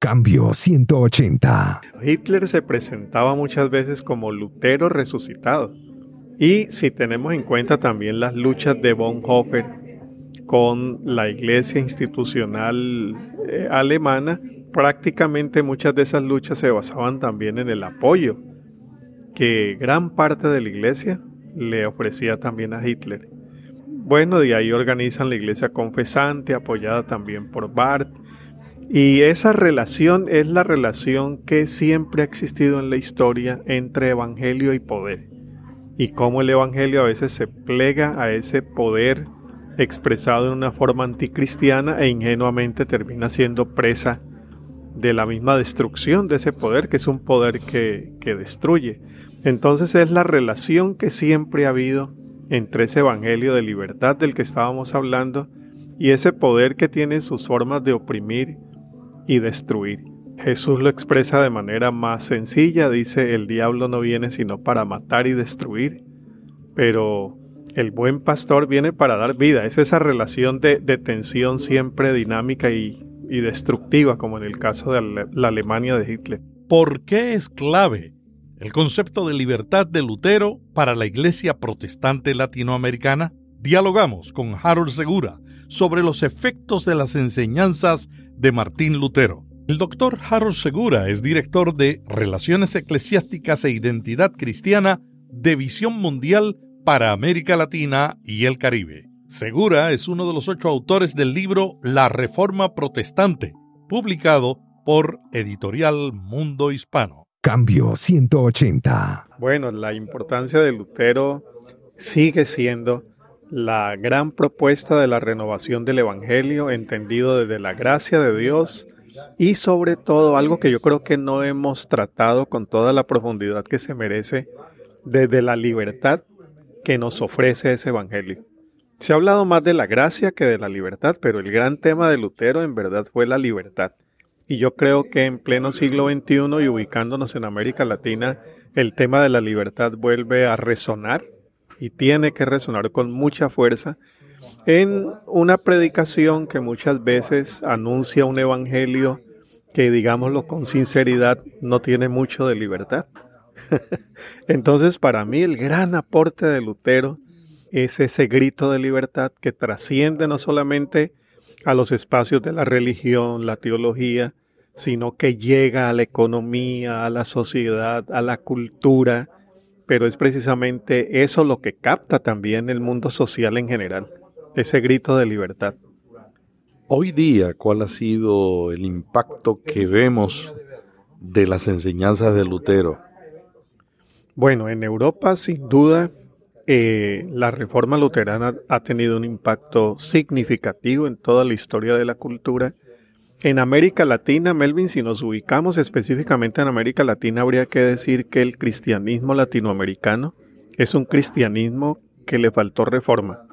Cambio 180. Hitler se presentaba muchas veces como Lutero resucitado. Y si tenemos en cuenta también las luchas de Bonhoeffer con la iglesia institucional eh, alemana, prácticamente muchas de esas luchas se basaban también en el apoyo que gran parte de la iglesia le ofrecía también a Hitler. Bueno, de ahí organizan la iglesia confesante, apoyada también por Barth. Y esa relación es la relación que siempre ha existido en la historia entre evangelio y poder. Y cómo el evangelio a veces se plega a ese poder expresado en una forma anticristiana e ingenuamente termina siendo presa de la misma destrucción de ese poder, que es un poder que, que destruye. Entonces es la relación que siempre ha habido entre ese evangelio de libertad del que estábamos hablando y ese poder que tiene sus formas de oprimir y destruir. Jesús lo expresa de manera más sencilla, dice, el diablo no viene sino para matar y destruir, pero el buen pastor viene para dar vida. Es esa relación de, tensión siempre dinámica y, destructiva, como en el caso de la Alemania de Hitler. ¿Por qué es clave el concepto de libertad de Lutero para la Iglesia protestante latinoamericana? Dialogamos con Harold Segura sobre los efectos de las enseñanzas de Martín Lutero. El doctor Harold Segura es director de Relaciones Eclesiásticas e Identidad Cristiana de Visión Mundial para América Latina y el Caribe. Segura es uno de los ocho autores del libro La Reforma Protestante, publicado por Editorial Mundo Hispano. Cambio 180. Bueno, la importancia de Lutero sigue siendo la gran propuesta de la renovación del Evangelio, entendido desde la gracia de Dios y sobre todo algo que yo creo que no hemos tratado con toda la profundidad que se merece, desde la libertad que nos ofrece ese Evangelio. Se ha hablado más de la gracia que de la libertad, pero el gran tema de Lutero en verdad fue la libertad. Y yo creo que en pleno siglo XXI y ubicándonos en América Latina, el tema de la libertad vuelve a resonar y tiene que resonar con mucha fuerza en una predicación que muchas veces anuncia un evangelio que, digámoslo con sinceridad, no tiene mucho de libertad. Entonces, para mí, el gran aporte de Lutero es ese grito de libertad que trasciende no solamente a los espacios de la religión, la teología, sino que llega a la economía, a la sociedad, a la cultura, pero es precisamente eso lo que capta también el mundo social en general, ese grito de libertad. Hoy día, ¿cuál ha sido el impacto que vemos de las enseñanzas de Lutero? Bueno, en Europa sin duda eh, la reforma luterana ha tenido un impacto significativo en toda la historia de la cultura. En América Latina, Melvin, si nos ubicamos específicamente en América Latina, habría que decir que el cristianismo latinoamericano es un cristianismo que le faltó reforma.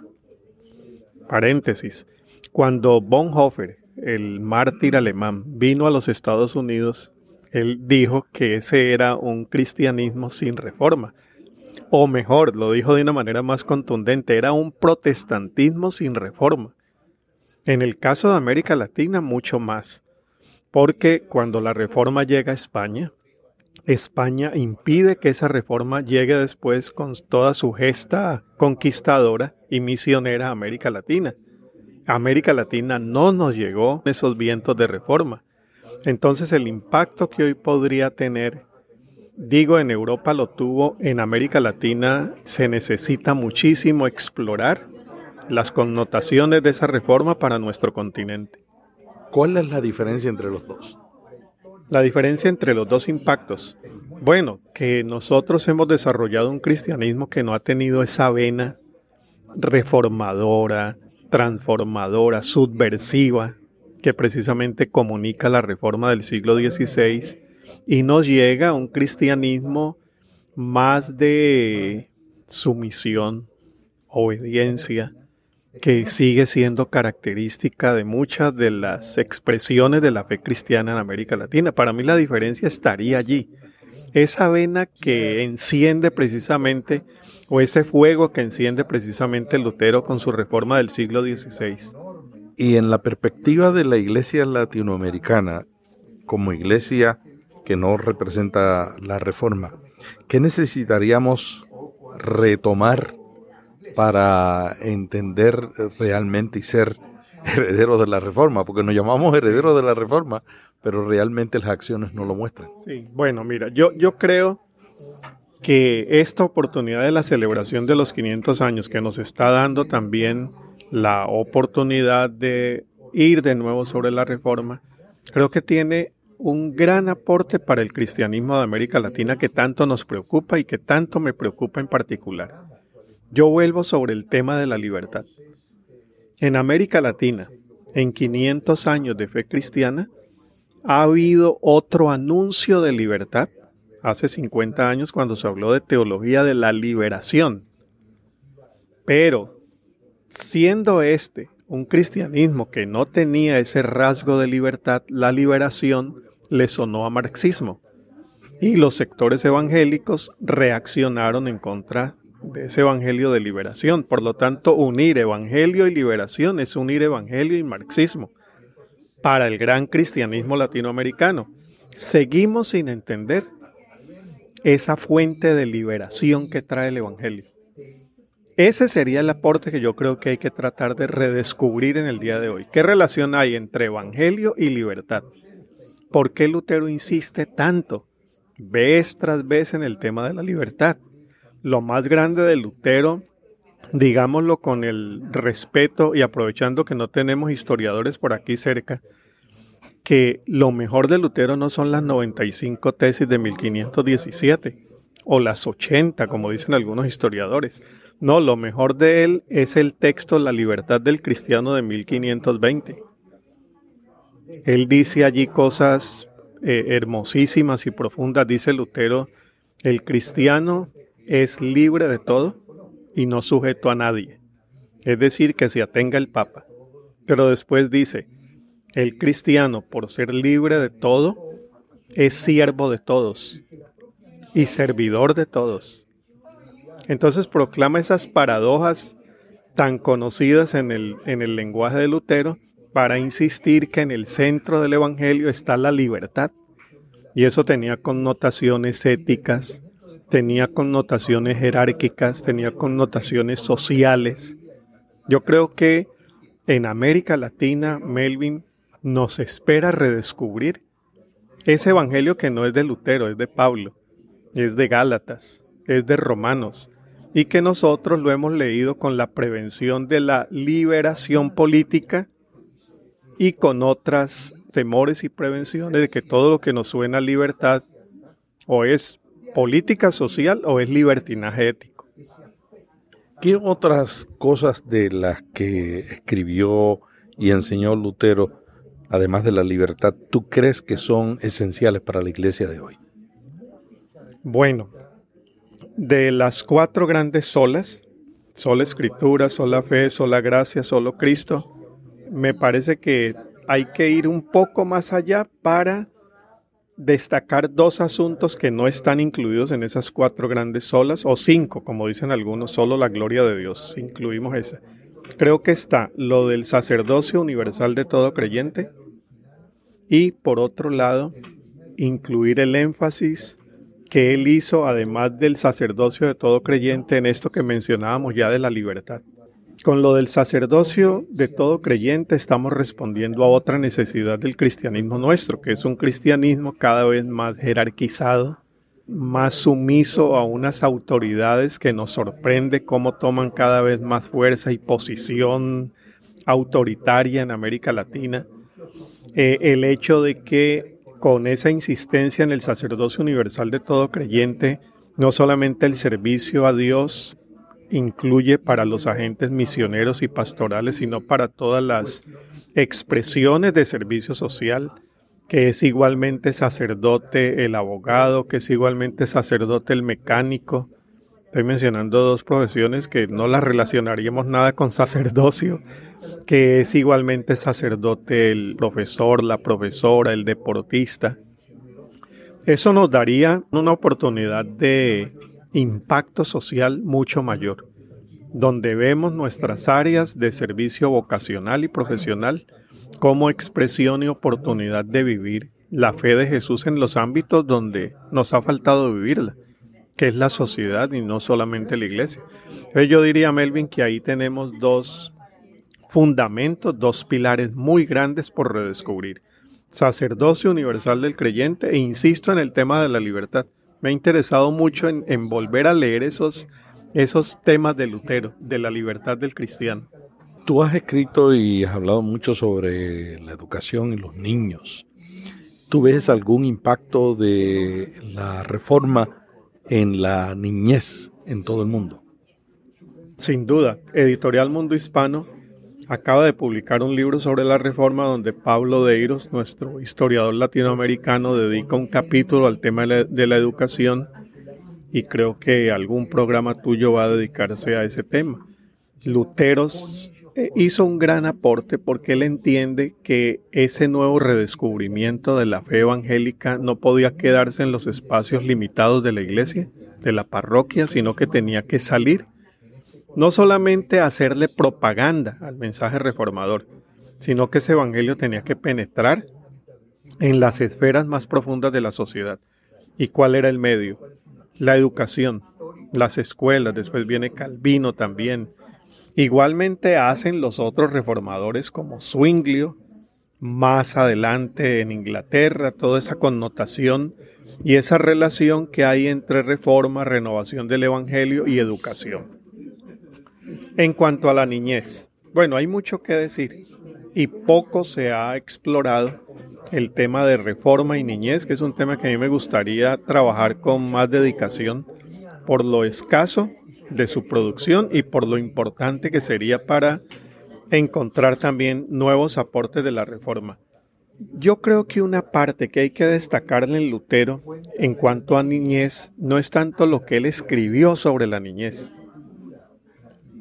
Paréntesis. Cuando Bonhoeffer, el mártir alemán, vino a los Estados Unidos, él dijo que ese era un cristianismo sin reforma o mejor, lo dijo de una manera más contundente, era un protestantismo sin reforma. En el caso de América Latina, mucho más, porque cuando la reforma llega a España, España impide que esa reforma llegue después con toda su gesta conquistadora y misionera a América Latina. América Latina no nos llegó esos vientos de reforma. Entonces el impacto que hoy podría tener digo en Europa lo tuvo, en América Latina se necesita muchísimo explorar las connotaciones de esa reforma para nuestro continente. ¿Cuál es la diferencia entre los dos? La diferencia entre los dos impactos. Bueno, que nosotros hemos desarrollado un cristianismo que no ha tenido esa vena reformadora, transformadora, subversiva, que precisamente comunica la reforma del siglo XVI y nos llega un cristianismo más de sumisión, obediencia, que sigue siendo característica de muchas de las expresiones de la fe cristiana en América Latina. Para mí la diferencia estaría allí. Esa vena que enciende precisamente, o ese fuego que enciende precisamente Lutero con su reforma del siglo XVI. Y en la perspectiva de la iglesia latinoamericana, como iglesia que no representa la reforma, ¿qué necesitaríamos retomar para entender realmente y ser herederos de la reforma? Porque nos llamamos herederos de la reforma, pero realmente las acciones no lo muestran. Sí, bueno, mira, yo, yo creo que esta oportunidad de la celebración de los 500 años que nos está dando también la oportunidad de ir de nuevo sobre la reforma, creo que tiene un gran aporte para el cristianismo de América Latina que tanto nos preocupa y que tanto me preocupa en particular. Yo vuelvo sobre el tema de la libertad. En América Latina, en 500 años de fe cristiana, ha habido otro anuncio de libertad hace 50 años cuando se habló de teología de la liberación. Pero, siendo este un cristianismo que no tenía ese rasgo de libertad, la liberación le sonó a marxismo. Y los sectores evangélicos reaccionaron en contra de ese evangelio de liberación. Por lo tanto, unir evangelio y liberación es unir evangelio y marxismo para el gran cristianismo latinoamericano. Seguimos sin entender esa fuente de liberación que trae el evangelio. Ese sería el aporte que yo creo que hay que tratar de redescubrir en el día de hoy. ¿Qué relación hay entre Evangelio y libertad? ¿Por qué Lutero insiste tanto, vez tras vez, en el tema de la libertad? Lo más grande de Lutero, digámoslo con el respeto y aprovechando que no tenemos historiadores por aquí cerca, que lo mejor de Lutero no son las 95 tesis de 1517 o las 80, como dicen algunos historiadores no, lo mejor de él es el texto La libertad del cristiano de 1520. Él dice allí cosas eh, hermosísimas y profundas. Dice Lutero, el cristiano es libre de todo y no sujeto a nadie. Es decir, que se atenga el Papa. Pero después dice, el cristiano, por ser libre de todo, es siervo de todos y servidor de todos. Entonces proclama esas paradojas tan conocidas en el, en el lenguaje de Lutero para insistir que en el centro del Evangelio está la libertad. Y eso tenía connotaciones éticas, tenía connotaciones jerárquicas, tenía connotaciones sociales. Yo creo que en América Latina, Melvin nos espera redescubrir ese evangelio que no es de Lutero, es de Pablo, es de Gálatas, es de Romanos, y que nosotros lo hemos leído con la prevención de la liberación política y con otras temores y prevenciones de que todo lo que nos suena a libertad o es política social o es libertinaje ético. ¿Qué otras cosas de las que escribió y enseñó Lutero, además de la libertad, tú crees que son esenciales para la iglesia de hoy? Bueno, de las cuatro grandes solas, sola escritura, sola fe, sola gracia, solo Cristo, me parece que hay que ir un poco más allá para destacar dos asuntos que no están incluidos en esas cuatro grandes solas, o cinco, como dicen algunos, solo la gloria de Dios, incluimos esa. Creo que está lo del sacerdocio universal de todo creyente y por otro lado, incluir el énfasis que él hizo, además del sacerdocio de todo creyente, en esto que mencionábamos ya de la libertad. Con lo del sacerdocio de todo creyente estamos respondiendo a otra necesidad del cristianismo nuestro, que es un cristianismo cada vez más jerarquizado, más sumiso a unas autoridades que nos sorprende cómo toman cada vez más fuerza y posición autoritaria en América Latina. Eh, el hecho de que con esa insistencia en el sacerdocio universal de todo creyente, no solamente el servicio a Dios incluye para los agentes misioneros y pastorales, sino para todas las expresiones de servicio social, que es igualmente sacerdote el abogado, que es igualmente sacerdote el mecánico. Estoy mencionando dos profesiones que no las relacionaríamos nada con sacerdocio, que es igualmente sacerdote el profesor, la profesora, el deportista. Eso nos daría una oportunidad de impacto social mucho mayor, donde vemos nuestras áreas de servicio vocacional y profesional como expresión y oportunidad de vivir la fe de Jesús en los ámbitos donde nos ha faltado vivirla, que es la sociedad y no solamente la iglesia. Yo diría, Melvin, que ahí tenemos dos fundamentos, dos pilares muy grandes por redescubrir. Sacerdocio universal del creyente e insisto en el tema de la libertad. Me ha interesado mucho en, en volver a leer esos, esos temas de Lutero, de la libertad del cristiano. Tú has escrito y has hablado mucho sobre la educación y los niños. ¿Tú ves algún impacto de la reforma en la niñez en todo el mundo? Sin duda, Editorial Mundo Hispano acaba de publicar un libro sobre la reforma donde Pablo Deiros, nuestro historiador latinoamericano, dedica un capítulo al tema de la, educación y creo que algún programa tuyo va a dedicarse a ese tema. Luteros eh, hizo un gran aporte porque él entiende que ese nuevo redescubrimiento de la fe evangélica no podía quedarse en los espacios limitados de la iglesia, de la parroquia, sino que tenía que salir no solamente hacerle propaganda al mensaje reformador, sino que ese evangelio tenía que penetrar en las esferas más profundas de la sociedad. ¿Y cuál era el medio? La educación, las escuelas, después viene Calvino también. Igualmente hacen los otros reformadores como Zwinglio, más adelante en Inglaterra, toda esa connotación y esa relación que hay entre reforma, renovación del Evangelio y educación. En cuanto a la niñez, bueno, hay mucho que decir y poco se ha explorado el tema de reforma y niñez, que es un tema que a mí me gustaría trabajar con más dedicación por lo escaso de su producción y por lo importante que sería para encontrar también nuevos aportes de la reforma. Yo creo que una parte que hay que destacarle en Lutero en cuanto a niñez no es tanto lo que él escribió sobre la niñez,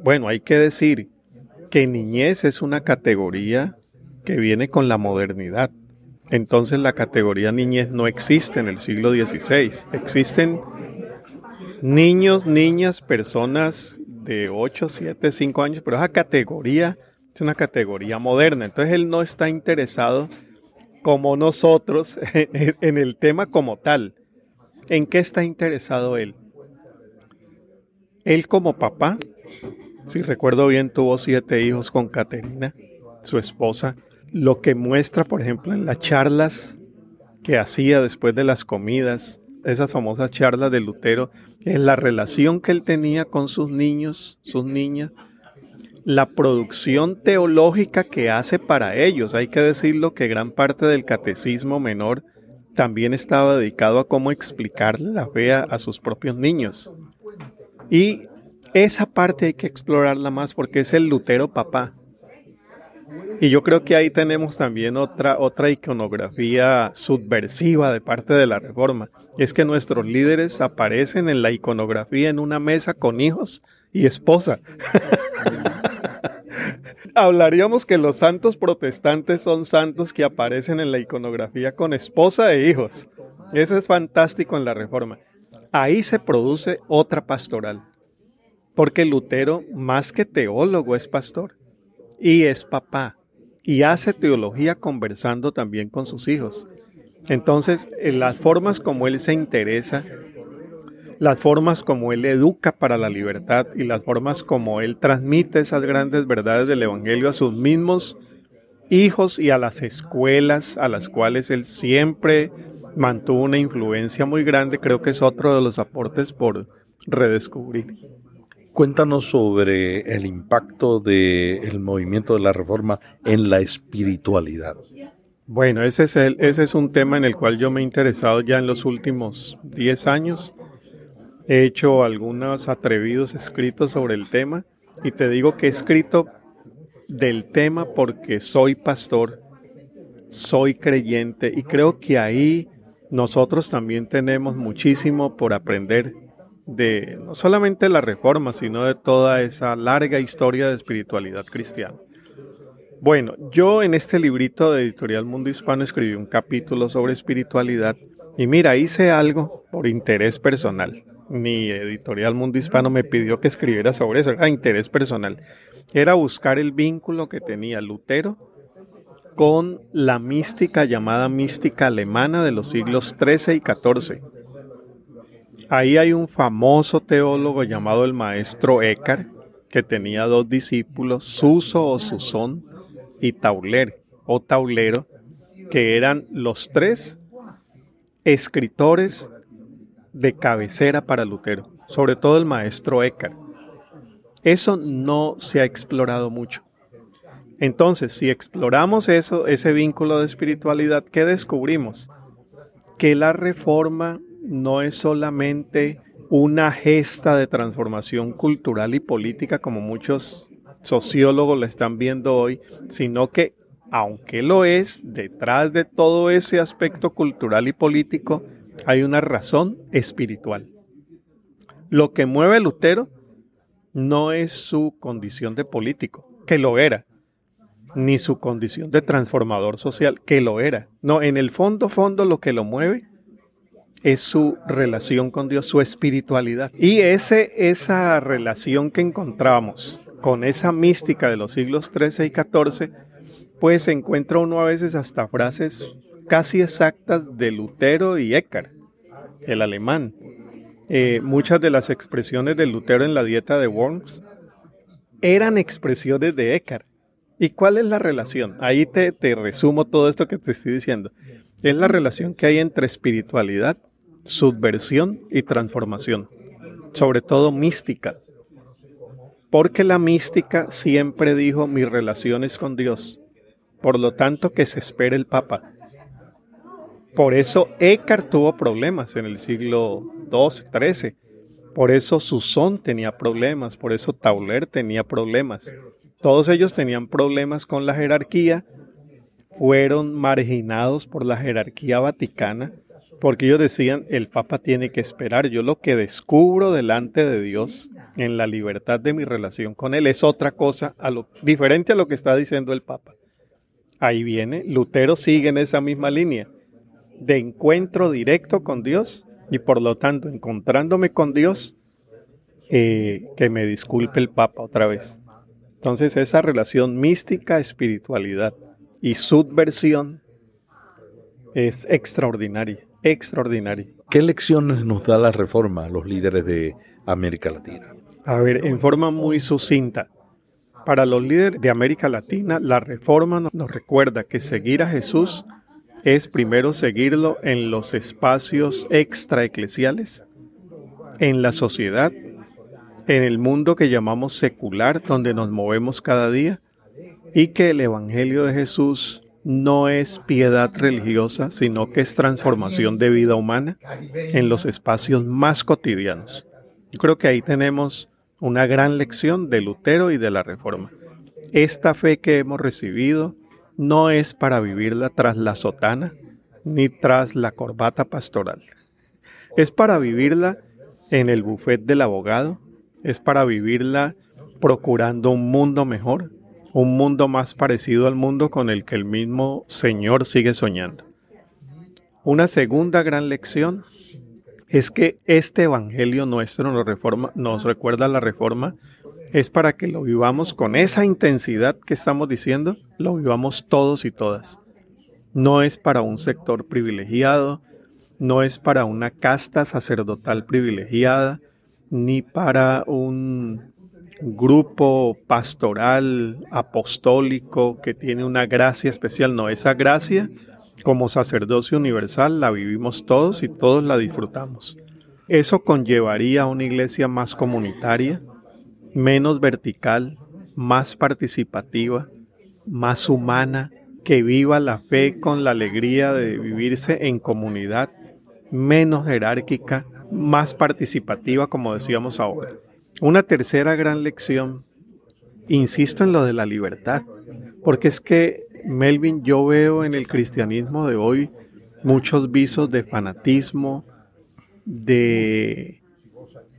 bueno, hay que decir que niñez es una categoría que viene con la modernidad. Entonces la categoría niñez no existe en el siglo XVI. Existen niños, niñas, personas de 8, 7, 5 años, pero esa categoría es una categoría moderna. Entonces él no está interesado como nosotros en el tema como tal. ¿En qué está interesado él? Él como papá si recuerdo bien, tuvo siete hijos con Caterina, su esposa, lo que muestra, por ejemplo, en las charlas que hacía después de las comidas, esas famosas charlas de Lutero, es la relación que él tenía con sus niños, sus niñas, la producción teológica que hace para ellos. Hay que decirlo que gran parte del catecismo menor también estaba dedicado a cómo explicar la fe a sus propios niños. Y esa parte hay que explorarla más porque es el Lutero papá. Y yo creo que ahí tenemos también otra, otra iconografía subversiva de parte de la Reforma. Es que nuestros líderes aparecen en la iconografía en una mesa con hijos y esposa. Hablaríamos que los santos protestantes son santos que aparecen en la iconografía con esposa e hijos. Eso es fantástico en la Reforma. Ahí se produce otra pastoral. Porque Lutero, más que teólogo, es pastor y es papá y hace teología conversando también con sus hijos. Entonces, en las formas como él se interesa, las formas como él educa para la libertad y las formas como él transmite esas grandes verdades del Evangelio a sus mismos hijos y a las escuelas a las cuales él siempre mantuvo una influencia muy grande, creo que es otro de los aportes por redescubrir. Cuéntanos sobre el impacto del movimiento de la reforma en la espiritualidad. Bueno, ese es, el, ese es un tema en el cual yo me he interesado ya en los últimos 10 años. He hecho algunos atrevidos escritos sobre el tema y te digo que he escrito del tema porque soy pastor, soy creyente y creo que ahí nosotros también tenemos muchísimo por aprender de no solamente la reforma, sino de toda esa larga historia de espiritualidad cristiana. Bueno, yo en este librito de Editorial Mundo Hispano escribí un capítulo sobre espiritualidad y mira, hice algo por interés personal. Ni Editorial Mundo Hispano me pidió que escribiera sobre eso, era interés personal. Era buscar el vínculo que tenía Lutero con la mística llamada mística alemana de los siglos XIII y XIV. Ahí hay un famoso teólogo llamado el maestro Eckhart, que tenía dos discípulos, Suso o Susón y Tauler o Taulero, que eran los tres escritores de cabecera para Lutero, sobre todo el maestro Eckhart. Eso no se ha explorado mucho. Entonces, si exploramos eso, ese vínculo de espiritualidad, ¿qué descubrimos? Que la reforma no es solamente una gesta de transformación cultural y política como muchos sociólogos la están viendo hoy, sino que, aunque lo es, detrás de todo ese aspecto cultural y político hay una razón espiritual. Lo que mueve a Lutero no es su condición de político, que lo era, ni su condición de transformador social, que lo era. No, en el fondo, fondo, lo que lo mueve es su relación con Dios, su espiritualidad. Y ese, esa relación que encontramos con esa mística de los siglos XIII y XIV, pues encuentra uno a veces hasta frases casi exactas de Lutero y Eckhart, el alemán. Eh, muchas de las expresiones de Lutero en la dieta de Worms eran expresiones de Eckhart. ¿Y cuál es la relación? Ahí te, te resumo todo esto que te estoy diciendo. Es la relación que hay entre espiritualidad, subversión y transformación, sobre todo mística. Porque la mística siempre dijo mis relaciones con Dios, por lo tanto que se espere el Papa. Por eso Eckhart tuvo problemas en el siglo XII, XIII. Por eso Susón tenía problemas, por eso Tauler tenía problemas. Todos ellos tenían problemas con la jerarquía, fueron marginados por la jerarquía vaticana, porque ellos decían, el Papa tiene que esperar. Yo lo que descubro delante de Dios en la libertad de mi relación con Él es otra cosa a lo, diferente a lo que está diciendo el Papa. Ahí viene, Lutero sigue en esa misma línea de encuentro directo con Dios y por lo tanto encontrándome con Dios, eh, que me disculpe el Papa otra vez. Entonces esa relación mística, espiritualidad y subversión es extraordinaria, extraordinaria. ¿Qué lecciones nos da la reforma a los líderes de América Latina? A ver, en forma muy sucinta. Para los líderes de América Latina, la reforma nos recuerda que seguir a Jesús es primero seguirlo en los espacios extraeclesiales, en la sociedad, en el mundo que llamamos secular, donde nos movemos cada día, y que el Evangelio de Jesús no es piedad religiosa, sino que es transformación de vida humana en los espacios más cotidianos. Yo creo que ahí tenemos una gran lección de Lutero y de la Reforma. Esta fe que hemos recibido, no es para vivirla tras la sotana ni tras la corbata pastoral. Es para vivirla en el buffet del abogado, es para vivirla procurando un mundo mejor, un mundo más parecido al mundo con el que el mismo Señor sigue soñando. Una segunda gran lección es que este Evangelio nuestro nos, recuerda la reforma es para que lo vivamos con esa intensidad que estamos diciendo, lo vivamos todos y todas. No es para un sector privilegiado, no es para una casta sacerdotal privilegiada, ni para un grupo pastoral apostólico que tiene una gracia especial. No, esa gracia como sacerdocio universal la vivimos todos y todos la disfrutamos. Eso conllevaría a una iglesia más comunitaria, menos vertical, más participativa, más humana, que viva la fe con la alegría de vivirse en comunidad, menos jerárquica, más participativa, como decíamos ahora. Una tercera gran lección, insisto en lo de la libertad, porque es que, Melvin, yo veo en el cristianismo de hoy muchos visos de fanatismo, de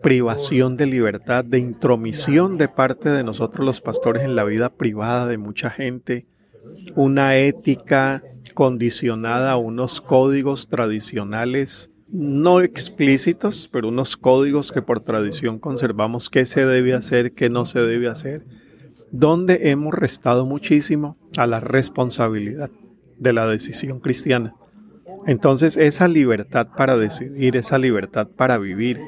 privación de libertad, de intromisión de parte de nosotros los pastores en la vida privada de mucha gente, una ética condicionada a unos códigos tradicionales no explícitos, pero unos códigos que por tradición conservamos qué se debe hacer, qué no se debe hacer. donde hemos restado muchísimo a la responsabilidad de la decisión cristiana. Entonces esa libertad para decidir, esa libertad para vivir,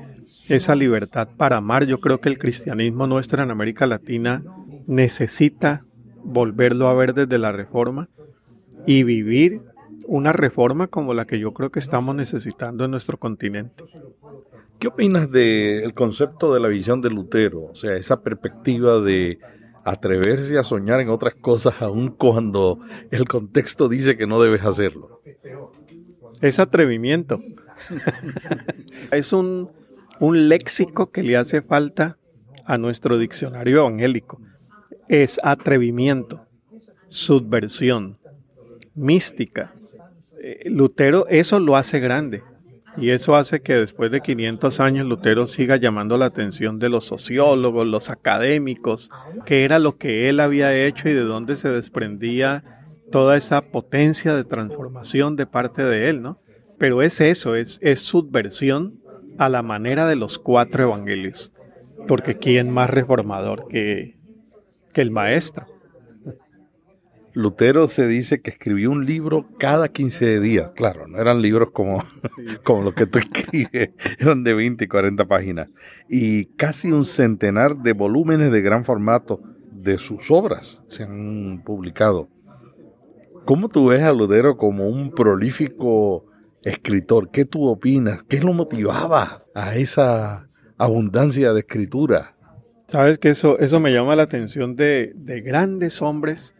esa libertad para amar, yo creo que el cristianismo nuestro en América Latina necesita volverlo a ver desde la reforma y vivir una reforma como la que yo creo que estamos necesitando en nuestro continente. ¿Qué opinas del concepto de la visión de Lutero? O sea, esa perspectiva de atreverse a soñar en otras cosas aun cuando el contexto dice que no debes hacerlo. Es atrevimiento. es un, un léxico que le hace falta a nuestro diccionario evangélico. Es atrevimiento, subversión, mística. Eh, Lutero eso lo hace grande. Y eso hace que después de 500 años Lutero siga llamando la atención de los sociólogos, los académicos, qué era lo que él había hecho y de dónde se desprendía toda esa potencia de transformación de parte de él, ¿no? Pero es eso, es, subversión a la manera de los cuatro evangelios. Porque ¿quién más reformador que, que el maestro? Lutero se dice que escribió un libro cada 15 días. Claro, no eran libros como, como los que tú escribes, eran de 20 y 40 páginas. Y casi un centenar de volúmenes de gran formato de sus obras se han publicado. ¿Cómo tú ves a Lutero como un prolífico escritor? ¿Qué tú opinas? ¿Qué lo motivaba a esa abundancia de escritura? Sabes que eso, eso me llama la atención de, de grandes hombres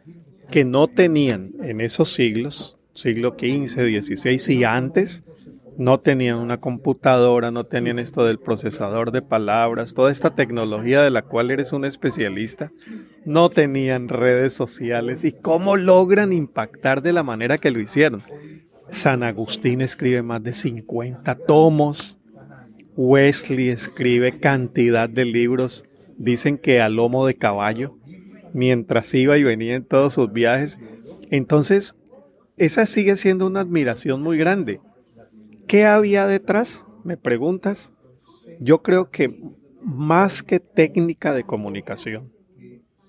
que no tenían en esos siglos, siglo XV, XVI y antes, no tenían una computadora, no tenían esto del procesador de palabras, toda esta tecnología de la cual eres un especialista, no tenían redes sociales y cómo logran impactar de la manera que lo hicieron. San Agustín escribe más de 50 tomos, Wesley escribe cantidad de libros, dicen que a lomo de caballo, mientras iba y venía en todos sus viajes. Entonces, esa sigue siendo una admiración muy grande. ¿Qué había detrás? Me preguntas. Yo creo que más que técnica de comunicación,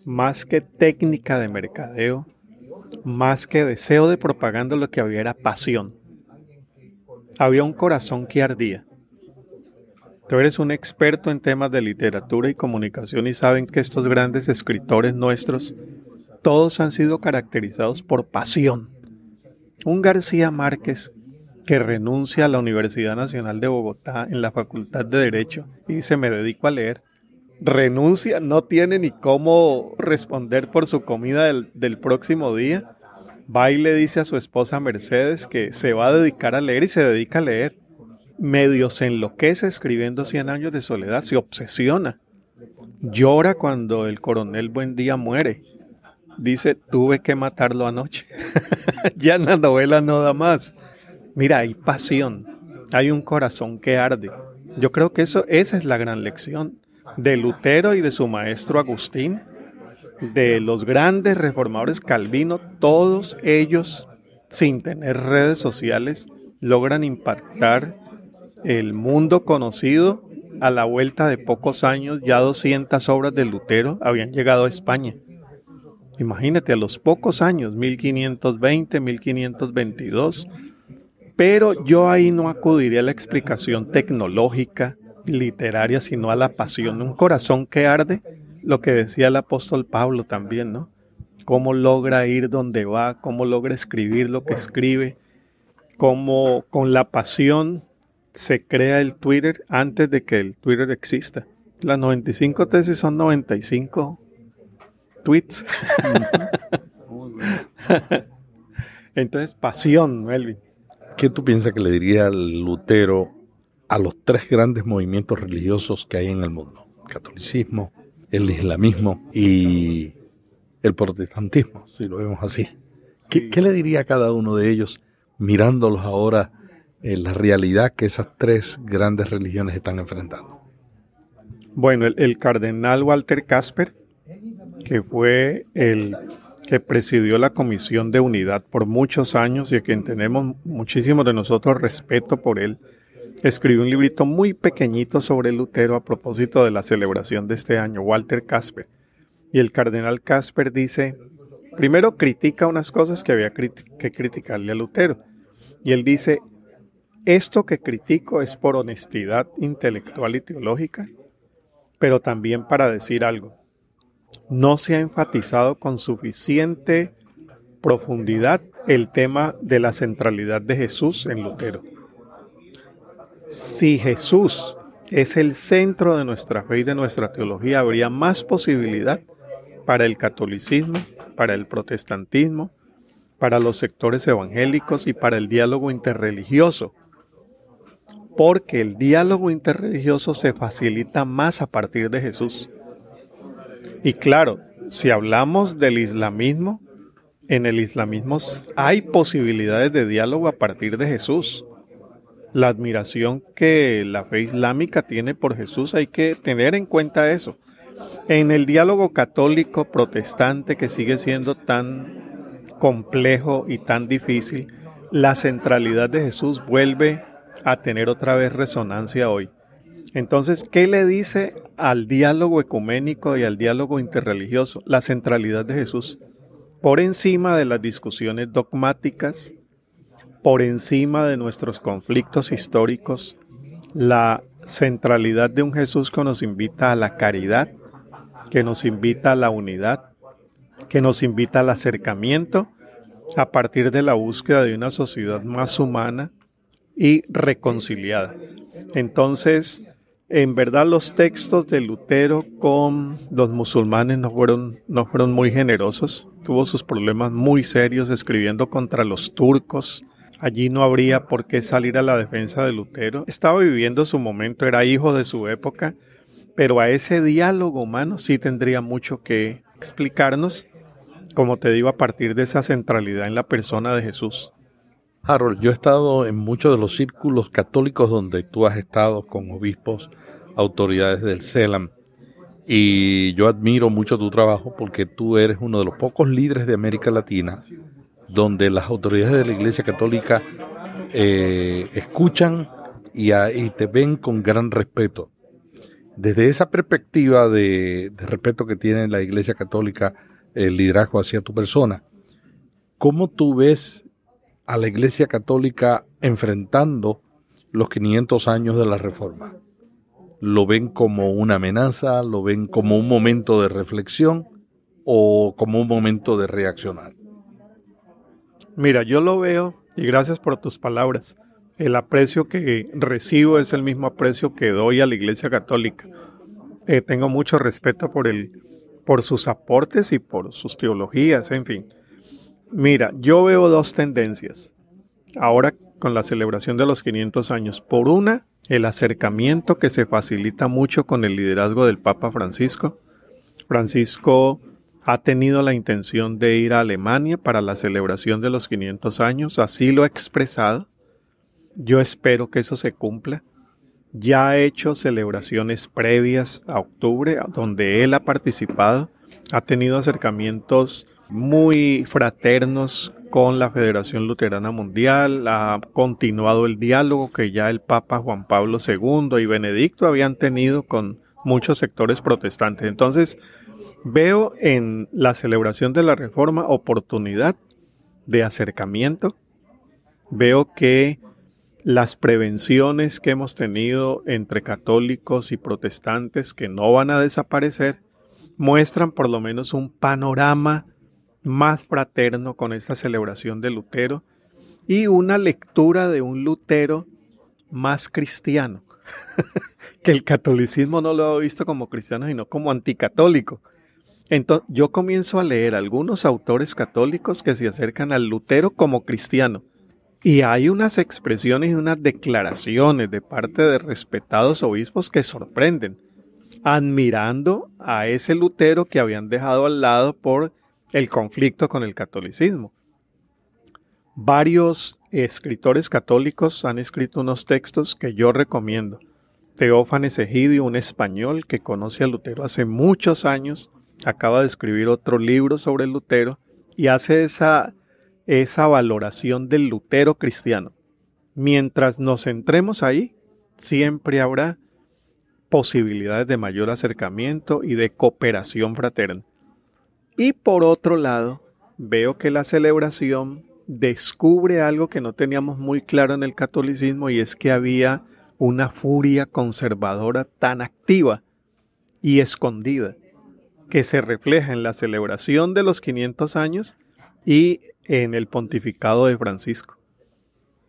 más que técnica de mercadeo, más que deseo de propaganda, lo que había era pasión. Había un corazón que ardía. Tú eres un experto en temas de literatura y comunicación y saben que estos grandes escritores nuestros, todos han sido caracterizados por pasión. Un García Márquez que renuncia a la Universidad Nacional de Bogotá en la Facultad de Derecho y dice me dedico a leer. Renuncia, no tiene ni cómo responder por su comida del, del próximo día. Va y le dice a su esposa Mercedes que se va a dedicar a leer y se dedica a leer medio se enloquece escribiendo Cien años de soledad, se obsesiona. Llora cuando el coronel Buendía muere. Dice, tuve que matarlo anoche. ya en la novela no da más. Mira, hay pasión, hay un corazón que arde. Yo creo que eso, esa es la gran lección de Lutero y de su maestro Agustín, de los grandes reformadores Calvino, todos ellos, sin tener redes sociales, logran impactar el mundo conocido, a la vuelta de pocos años, ya 200 obras de Lutero habían llegado a España. Imagínate, a los pocos años, 1520, 1522. Pero yo ahí no acudiría a la explicación tecnológica, literaria, sino a la pasión, un corazón que arde, lo que decía el apóstol Pablo también, ¿no? Cómo logra ir donde va, cómo logra escribir lo que escribe, cómo con la pasión se crea el Twitter antes de que el Twitter exista. Las 95 tesis son 95 tweets. Entonces, pasión, Melvin. ¿Qué tú piensas que le diría Lutero a los tres grandes movimientos religiosos que hay en el mundo? El catolicismo, el islamismo y el protestantismo, si lo vemos así. ¿Qué, ¿Qué, le diría a cada uno de ellos mirándolos ahora la realidad que esas tres grandes religiones están enfrentando? Bueno, el, cardenal Walter Casper, que fue el que presidió la Comisión de Unidad por muchos años y a quien tenemos muchísimo de nosotros respeto por él, escribió un librito muy pequeñito sobre Lutero a propósito de la celebración de este año, Walter Casper. Y el cardenal Casper dice, primero critica unas cosas que había que criticarle a Lutero. Y él dice, esto que critico es por honestidad intelectual y teológica, pero también para decir algo. No se ha enfatizado con suficiente profundidad el tema de la centralidad de Jesús en Lutero. Si Jesús es el centro de nuestra fe y de nuestra teología, habría más posibilidad para el catolicismo, para el protestantismo, para los sectores evangélicos y para el diálogo interreligioso. Porque el diálogo interreligioso se facilita más a partir de Jesús. Y claro, si hablamos del islamismo, en el islamismo hay posibilidades de diálogo a partir de Jesús la admiración que la fe islámica tiene por Jesús, hay que tener en cuenta eso. En el diálogo católico protestante que sigue siendo tan complejo y tan difícil, la centralidad de Jesús vuelve a tener otra vez resonancia hoy. Entonces, ¿qué le dice al diálogo ecuménico y al diálogo interreligioso? La centralidad de Jesús. Por encima de las discusiones dogmáticas, por encima de nuestros conflictos históricos, la centralidad de un Jesús que nos invita a la caridad, que nos invita a la unidad, que nos invita al acercamiento a partir de la búsqueda de una sociedad más humana y reconciliada. Entonces, en verdad los textos de Lutero con los musulmanes no fueron, no fueron muy generosos. Tuvo sus problemas muy serios escribiendo contra los turcos, Allí no habría por qué salir a la defensa de Lutero. Estaba viviendo su momento, era hijo de su época, pero a ese diálogo humano sí tendría mucho que explicarnos, como te digo, a partir de esa centralidad en la persona de Jesús. Harold, yo he estado en muchos de los círculos católicos donde tú has estado con obispos, autoridades del CELAM, y yo admiro mucho tu trabajo porque tú eres uno de los pocos líderes de América Latina donde las autoridades de la Iglesia Católica eh, escuchan y, te ven con gran respeto. Desde esa perspectiva de, respeto que tiene la Iglesia Católica, el liderazgo hacia tu persona, ¿cómo tú ves a la Iglesia Católica enfrentando los 500 años de la Reforma? ¿Lo ven como una amenaza? ¿Lo ven como un momento de reflexión? ¿O como un momento de reaccionar? Mira, yo lo veo, y gracias por tus palabras, el aprecio que recibo es el mismo aprecio que doy a la Iglesia Católica. Eh, tengo mucho respeto por, el, por sus aportes y por sus teologías, en fin. Mira, yo veo dos tendencias. Ahora con la celebración de los 500 años. Por una, el acercamiento que se facilita mucho con el liderazgo del Papa Francisco. Francisco ha tenido la intención de ir a Alemania para la celebración de los 500 años, así lo ha expresado. Yo espero que eso se cumpla. Ya ha hecho celebraciones previas a octubre, donde él ha participado, ha tenido acercamientos muy fraternos con la Federación Luterana Mundial, ha continuado el diálogo que ya el Papa Juan Pablo II y Benedicto habían tenido con muchos sectores protestantes. Entonces, Veo en la celebración de la reforma oportunidad de acercamiento. Veo que las prevenciones que hemos tenido entre católicos y protestantes que no van a desaparecer muestran por lo menos un panorama más fraterno con esta celebración de Lutero y una lectura de un Lutero más cristiano, que el catolicismo no lo ha visto como cristiano, sino como anticatólico. Entonces, yo comienzo a leer algunos autores católicos que se acercan al Lutero como cristiano. Y hay unas expresiones y unas declaraciones de parte de respetados obispos que sorprenden, admirando a ese Lutero que habían dejado al lado por el conflicto con el catolicismo. Varios escritores católicos han escrito unos textos que yo recomiendo. Teófanes Egidio, un español que conoce a Lutero hace muchos años, acaba de escribir otro libro sobre Lutero y hace esa, esa valoración del Lutero cristiano. Mientras nos centremos ahí, siempre habrá posibilidades de mayor acercamiento y de cooperación fraterna. Y por otro lado, veo que la celebración descubre algo que no teníamos muy claro en el catolicismo y es que había una furia conservadora tan activa y escondida que se refleja en la celebración de los 500 años y en el pontificado de Francisco.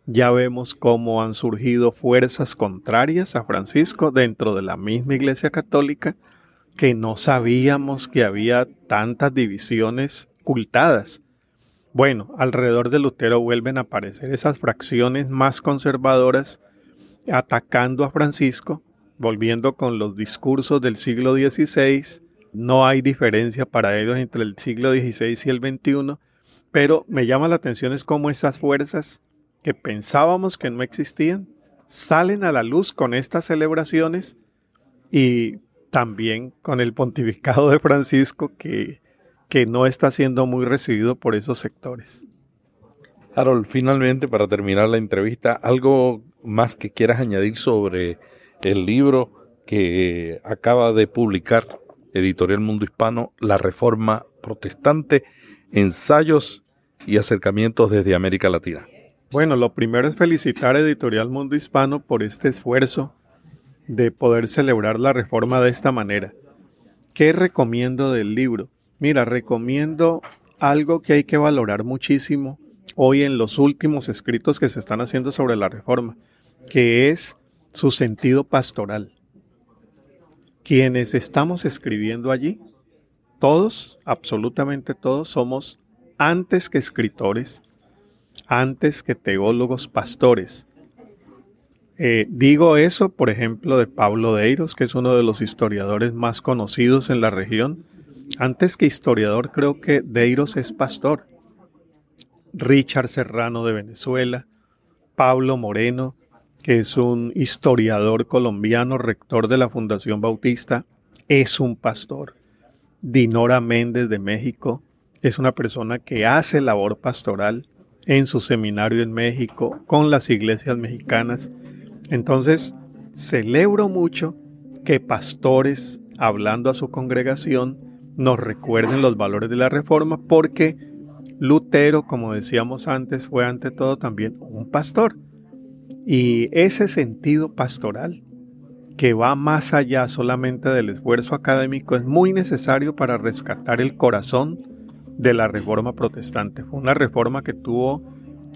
Ya vemos cómo han surgido fuerzas contrarias a Francisco dentro de la misma Iglesia Católica que no sabíamos que había tantas divisiones ocultadas. Bueno, alrededor de Lutero vuelven a aparecer esas fracciones más conservadoras atacando a Francisco, volviendo con los discursos del siglo XVI. No hay diferencia para ellos entre el siglo XVI y el XXI, pero me llama la atención es cómo esas fuerzas que pensábamos que no existían salen a la luz con estas celebraciones y también con el pontificado de Francisco que, que no está siendo muy recibido por esos sectores. Harold, finalmente para terminar la entrevista, algo más que quieras añadir sobre el libro que acaba de publicar Editorial Mundo Hispano, La Reforma Protestante, ensayos y acercamientos desde América Latina. Bueno, lo primero es felicitar a Editorial Mundo Hispano por este esfuerzo de poder celebrar la reforma de esta manera. ¿Qué recomiendo del libro? Mira, recomiendo algo que hay que valorar muchísimo hoy en los últimos escritos que se están haciendo sobre la reforma, que es su sentido pastoral. Quienes estamos escribiendo allí, todos, absolutamente todos, somos antes que escritores, antes que teólogos, pastores. Eh, digo eso, por ejemplo, de Pablo Deiros, que es uno de los historiadores más conocidos en la región. Antes que historiador, creo que Deiros es pastor. Richard Serrano de Venezuela, Pablo Moreno, que es un historiador colombiano, rector de la Fundación Bautista, es un pastor. Dinora Méndez de México es una persona que hace labor pastoral en su seminario en México con las iglesias mexicanas. Entonces, celebro mucho que pastores, hablando a su congregación, nos recuerden los valores de la reforma porque Lutero, como decíamos antes, fue ante todo también un pastor. Y ese sentido pastoral, que va más allá solamente del esfuerzo académico, es muy necesario para rescatar el corazón de la reforma protestante. Fue una reforma que tuvo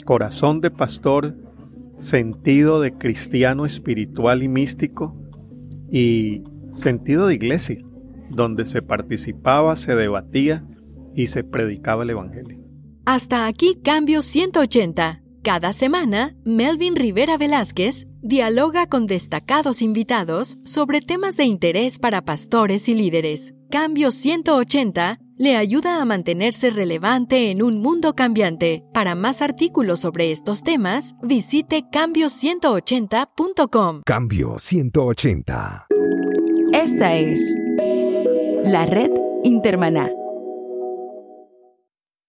corazón de pastor, sentido de cristiano espiritual y místico y sentido de iglesia, donde se participaba, se debatía y se predicaba el Evangelio. Hasta aquí Cambio 180. Cada semana, Melvin Rivera Velázquez dialoga con destacados invitados sobre temas de interés para pastores y líderes. Cambio 180 le ayuda a mantenerse relevante en un mundo cambiante. Para más artículos sobre estos temas, visite cambio180.com. Cambio 180. Esta es la red Intermaná.